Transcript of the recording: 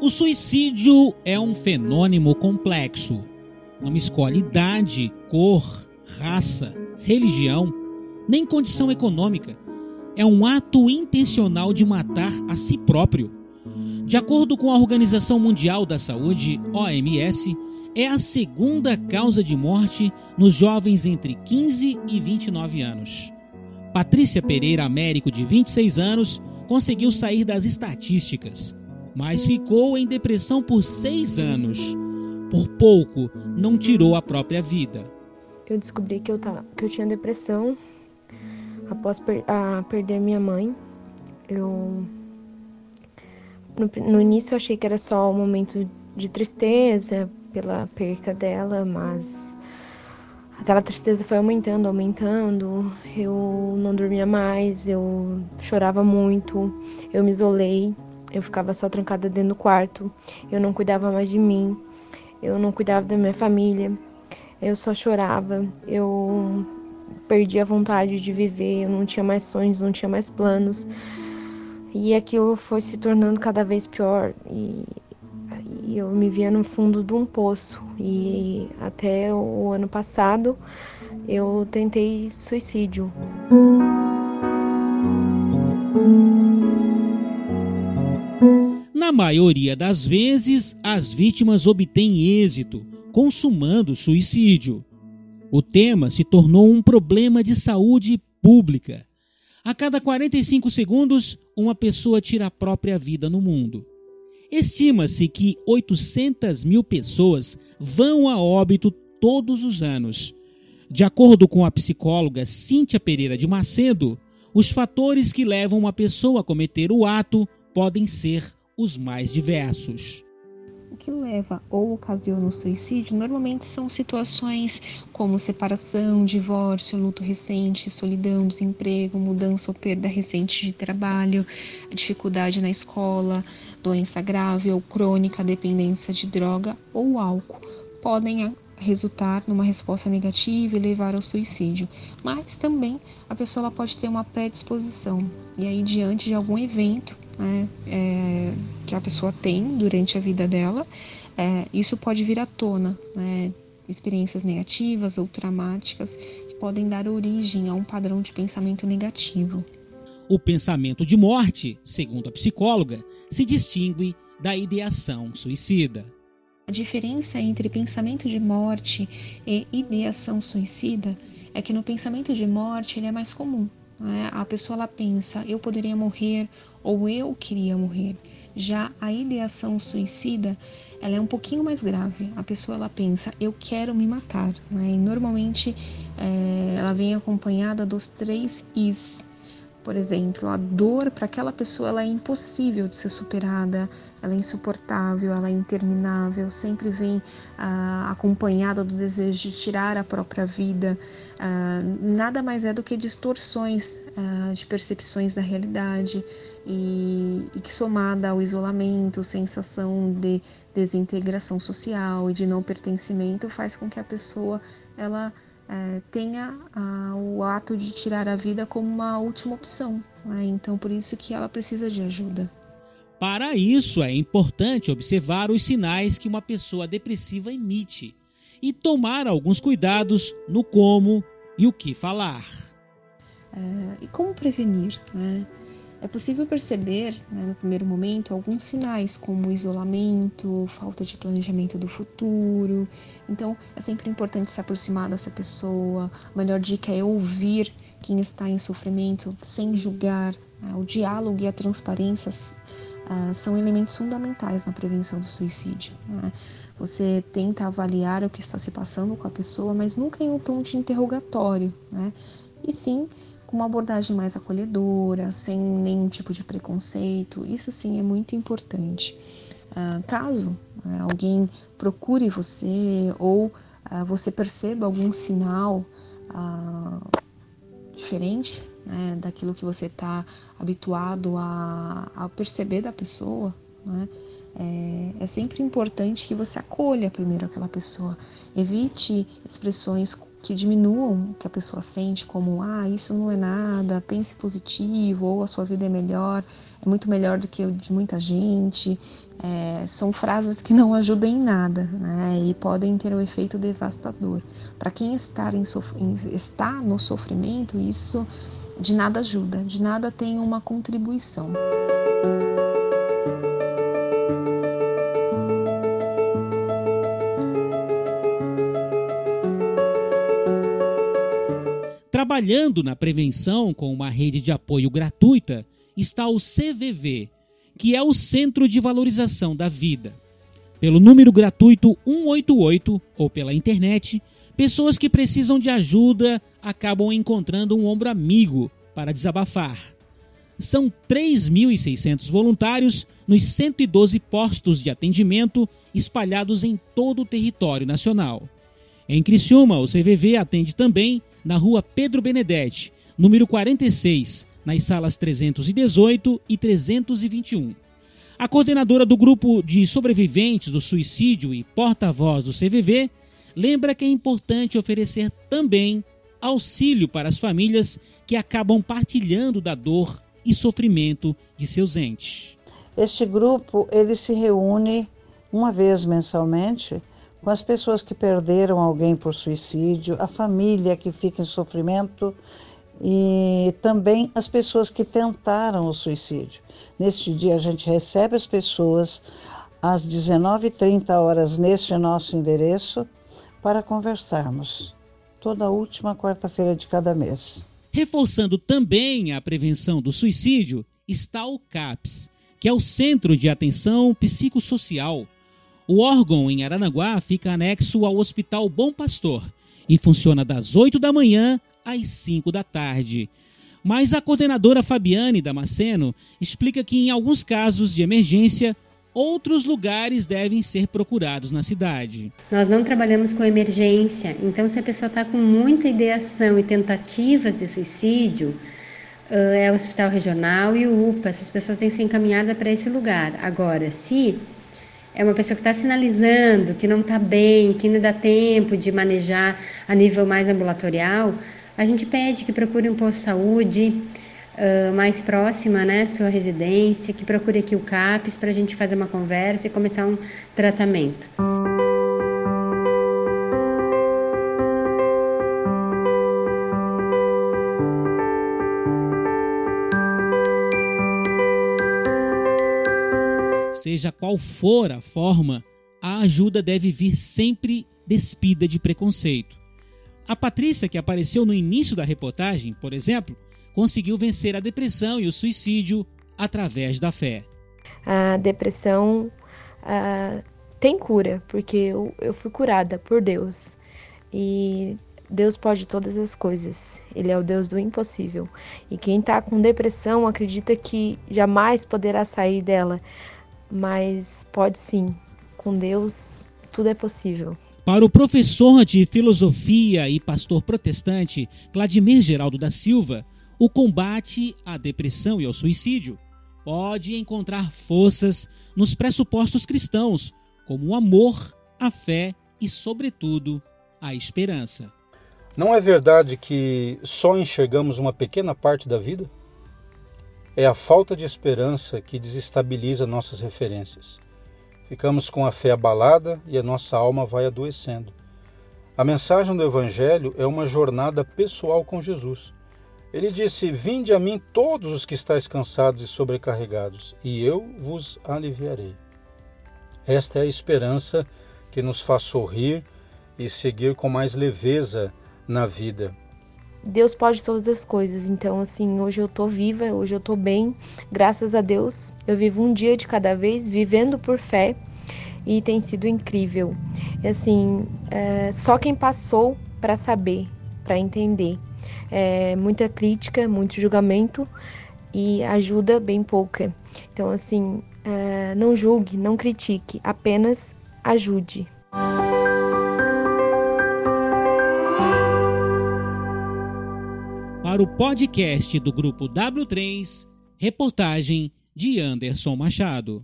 O suicídio é um fenômeno complexo. Não escolhe idade, cor, raça, religião, nem condição econômica. É um ato intencional de matar a si próprio. De acordo com a Organização Mundial da Saúde, OMS, é a segunda causa de morte nos jovens entre 15 e 29 anos. Patrícia Pereira Américo, de 26 anos, conseguiu sair das estatísticas mas ficou em depressão por seis anos. Por pouco, não tirou a própria vida. Eu descobri que eu, tava, que eu tinha depressão após per, a perder minha mãe. Eu no, no início eu achei que era só um momento de tristeza pela perca dela, mas aquela tristeza foi aumentando, aumentando. Eu não dormia mais, eu chorava muito, eu me isolei. Eu ficava só trancada dentro do quarto. Eu não cuidava mais de mim. Eu não cuidava da minha família. Eu só chorava. Eu perdi a vontade de viver. Eu não tinha mais sonhos, não tinha mais planos. E aquilo foi se tornando cada vez pior. E, e eu me via no fundo de um poço. E até o ano passado eu tentei suicídio. Na maioria das vezes, as vítimas obtêm êxito, consumando suicídio. O tema se tornou um problema de saúde pública. A cada 45 segundos, uma pessoa tira a própria vida no mundo. Estima-se que 800 mil pessoas vão a óbito todos os anos. De acordo com a psicóloga Cíntia Pereira de Macedo, os fatores que levam uma pessoa a cometer o ato podem ser os mais diversos. O que leva ou ocasiona o suicídio normalmente são situações como separação, divórcio, luto recente, solidão, desemprego, mudança ou perda recente de trabalho, dificuldade na escola, doença grave ou crônica, dependência de droga ou álcool. Podem resultar numa resposta negativa e levar ao suicídio. Mas também a pessoa pode ter uma predisposição. E aí, diante de algum evento né, é, que a pessoa tem durante a vida dela, é, isso pode vir à tona. Né, experiências negativas ou traumáticas que podem dar origem a um padrão de pensamento negativo. O pensamento de morte, segundo a psicóloga, se distingue da ideação suicida. A diferença entre pensamento de morte e ideação suicida é que no pensamento de morte ele é mais comum. Né? A pessoa ela pensa, eu poderia morrer ou eu queria morrer. Já a ideação suicida, ela é um pouquinho mais grave. A pessoa ela pensa, eu quero me matar. Né? E normalmente é, ela vem acompanhada dos três is por exemplo, a dor para aquela pessoa ela é impossível de ser superada, ela é insuportável, ela é interminável, sempre vem ah, acompanhada do desejo de tirar a própria vida. Ah, nada mais é do que distorções ah, de percepções da realidade e, e que somada ao isolamento, sensação de desintegração social e de não pertencimento faz com que a pessoa ela é, tenha a, o ato de tirar a vida como uma última opção. Né? Então, por isso que ela precisa de ajuda. Para isso, é importante observar os sinais que uma pessoa depressiva emite e tomar alguns cuidados no como e o que falar. É, e como prevenir? Né? É possível perceber, né, no primeiro momento, alguns sinais como isolamento, falta de planejamento do futuro. Então, é sempre importante se aproximar dessa pessoa. A melhor dica é ouvir quem está em sofrimento sem julgar. Né? O diálogo e a transparência uh, são elementos fundamentais na prevenção do suicídio. Né? Você tenta avaliar o que está se passando com a pessoa, mas nunca em um tom de interrogatório, né? E sim com uma abordagem mais acolhedora, sem nenhum tipo de preconceito. Isso sim é muito importante. Uh, caso uh, alguém procure você ou uh, você perceba algum sinal diferente né, daquilo que você está habituado a, a, perceber da pessoa, né, é, é sempre importante que você acolha primeiro aquela pessoa. Evite expressões que diminuam o que a pessoa sente, como ah, isso não é nada, pense positivo, ou a sua vida é melhor, é muito melhor do que o de muita gente. É, são frases que não ajudam em nada né, e podem ter um efeito devastador. Para quem está, em está no sofrimento, isso de nada ajuda, de nada tem uma contribuição. Trabalhando na prevenção com uma rede de apoio gratuita está o CVV, que é o Centro de Valorização da Vida. Pelo número gratuito 188 ou pela internet, pessoas que precisam de ajuda acabam encontrando um ombro amigo para desabafar. São 3.600 voluntários nos 112 postos de atendimento espalhados em todo o território nacional. Em Criciúma, o CVV atende também na rua Pedro Benedetti, número 46, nas salas 318 e 321. A coordenadora do grupo de sobreviventes do suicídio e porta-voz do CVV lembra que é importante oferecer também auxílio para as famílias que acabam partilhando da dor e sofrimento de seus entes. Este grupo ele se reúne uma vez mensalmente com as pessoas que perderam alguém por suicídio, a família que fica em sofrimento e também as pessoas que tentaram o suicídio. Neste dia a gente recebe as pessoas às 19h30 horas neste nosso endereço para conversarmos. Toda última quarta-feira de cada mês. Reforçando também a prevenção do suicídio está o CAPS, que é o Centro de Atenção Psicossocial o órgão em Aranaguá fica anexo ao Hospital Bom Pastor e funciona das 8 da manhã às 5 da tarde. Mas a coordenadora Fabiane Damasceno explica que em alguns casos de emergência, outros lugares devem ser procurados na cidade. Nós não trabalhamos com emergência, então se a pessoa está com muita ideação e tentativas de suicídio, é o hospital regional e o UPA, essas pessoas têm que ser encaminhadas para esse lugar. Agora, se é uma pessoa que está sinalizando que não está bem, que ainda dá tempo de manejar a nível mais ambulatorial, a gente pede que procure um posto de saúde uh, mais próxima, né, sua residência, que procure aqui o CAPES para a gente fazer uma conversa e começar um tratamento. Seja qual for a forma, a ajuda deve vir sempre despida de preconceito. A Patrícia, que apareceu no início da reportagem, por exemplo, conseguiu vencer a depressão e o suicídio através da fé. A depressão uh, tem cura, porque eu, eu fui curada por Deus. E Deus pode todas as coisas. Ele é o Deus do impossível. E quem está com depressão acredita que jamais poderá sair dela mas pode sim. Com Deus, tudo é possível. Para o professor de filosofia e pastor protestante Vladimir Geraldo da Silva, o combate à depressão e ao suicídio pode encontrar forças nos pressupostos cristãos, como o amor, a fé e, sobretudo, a esperança. Não é verdade que só enxergamos uma pequena parte da vida? É a falta de esperança que desestabiliza nossas referências. Ficamos com a fé abalada e a nossa alma vai adoecendo. A mensagem do Evangelho é uma jornada pessoal com Jesus. Ele disse: Vinde a mim todos os que estáis cansados e sobrecarregados, e eu vos aliviarei. Esta é a esperança que nos faz sorrir e seguir com mais leveza na vida. Deus pode todas as coisas. Então, assim, hoje eu tô viva, hoje eu tô bem, graças a Deus. Eu vivo um dia de cada vez, vivendo por fé, e tem sido incrível. E assim, é, só quem passou para saber, para entender. É, muita crítica, muito julgamento e ajuda bem pouca. Então, assim, é, não julgue, não critique, apenas ajude. Para o podcast do grupo W3, reportagem de Anderson Machado.